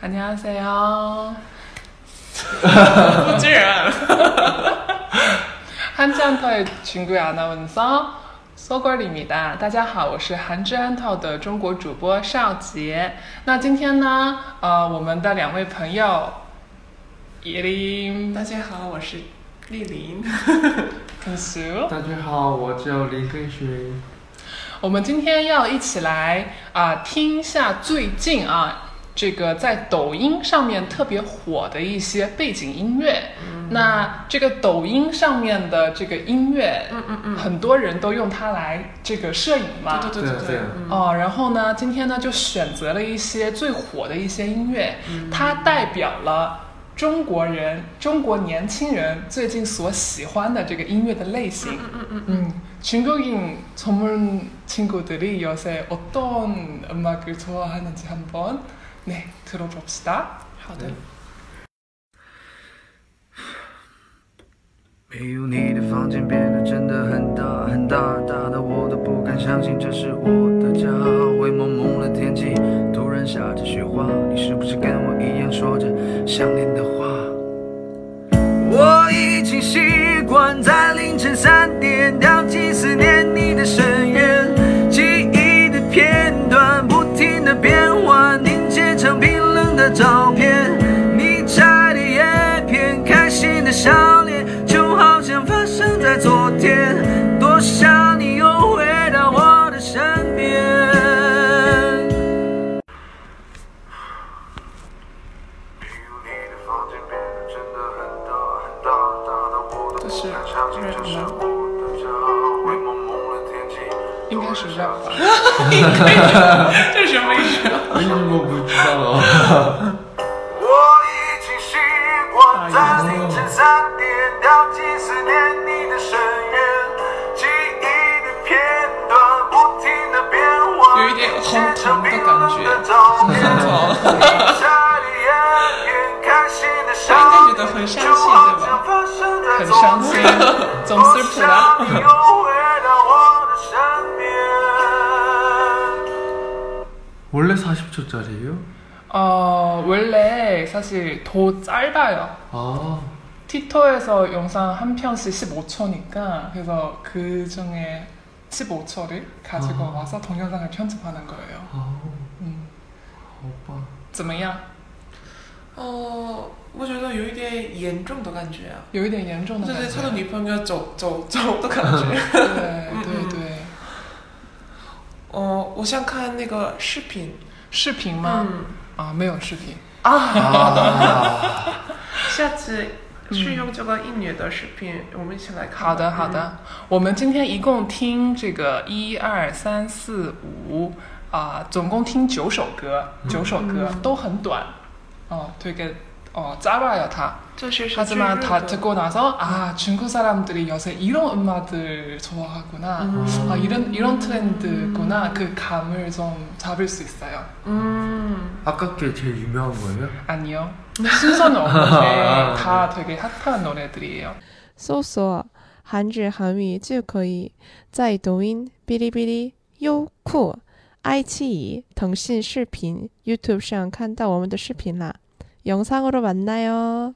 안녕하세요. 不然 한지안터의 중국의 아나운서 소걸입니다. 大家好，我是韩之安套的中国主播邵杰。那今天呢，呃，我们的两位朋友，叶林、大家好，我是丽玲。肯苏，大家好，我叫李根勋。我们今天要一起来啊、听一下最近啊 这个在抖音上面特别火的一些背景音乐。那这个抖音上面的这个音乐，嗯嗯嗯，很多人都用它来这个摄影嘛。对对对对对对嗯哦，然后呢，今天呢就选择了一些最火的一些音乐，它代表了中国人、中国年轻人最近所喜欢的这个音乐的类型。嗯嗯嗯嗯, 중국인 전문 친구들이 요새 어떤 음악을 좋아하는지 한번 네 들어봅시다. 好的。没有你的房间变得真的很大很大，大到我都不敢相信这是我的家。灰蒙蒙的天气，突然下着雪花，你是不是跟我一样说着想念的话？我已经习惯在凌晨三点掉进思念你的深渊， 是 rap 吗？应该是 rap 吧？这是什么意思？为什么不知道？我已经习惯在凌晨三点掉进思念你的深渊，记忆的片段不停的变换，有一点红糖的感觉 他应该觉得很伤心对吧 很伤心，总是不啦。 원래 40초짜리예요? 어 원래 사실 더 짧아요. 아, 티토에서 영상 한 편씩 15초니까 그래서 그 중에 15초를 가지고 아. 와서 동영상을 편집하는 거예요. 哦， 음, 好吧。怎么样? 哦，我觉得有一点严重的感觉啊，有一点严重的感觉。就是他的女朋友走走走的感觉。对嗯对对，哦，我想看那个视频。视频吗？嗯，啊，没有视频。啊，下次是用这个音乐的视频，我们一起来看吧。好的好的，我们今天一共听这个一二三四五啊，总共听九首歌，九首歌嗯都很短。 哦，되게어짧아요 다. 这些是 하지만 最 다 热的 듣고 나서 아 중국 사람들이 요새 이런 음악들 좋아하구나. 음. 아 이런 이런 트렌드구나. 그 감을 좀 잡을 수 있어요. 嗯， 아깝게 제일 유명한 거예요? 아니요. 순서는 없는데 다 되게 핫한 노래들이에요. 搜索“韩语韩语”就可以在抖音、哔哩哔哩、优酷、 爱奇艺、腾讯视频、YouTube 上看到我们的视频啦。영상으로만나요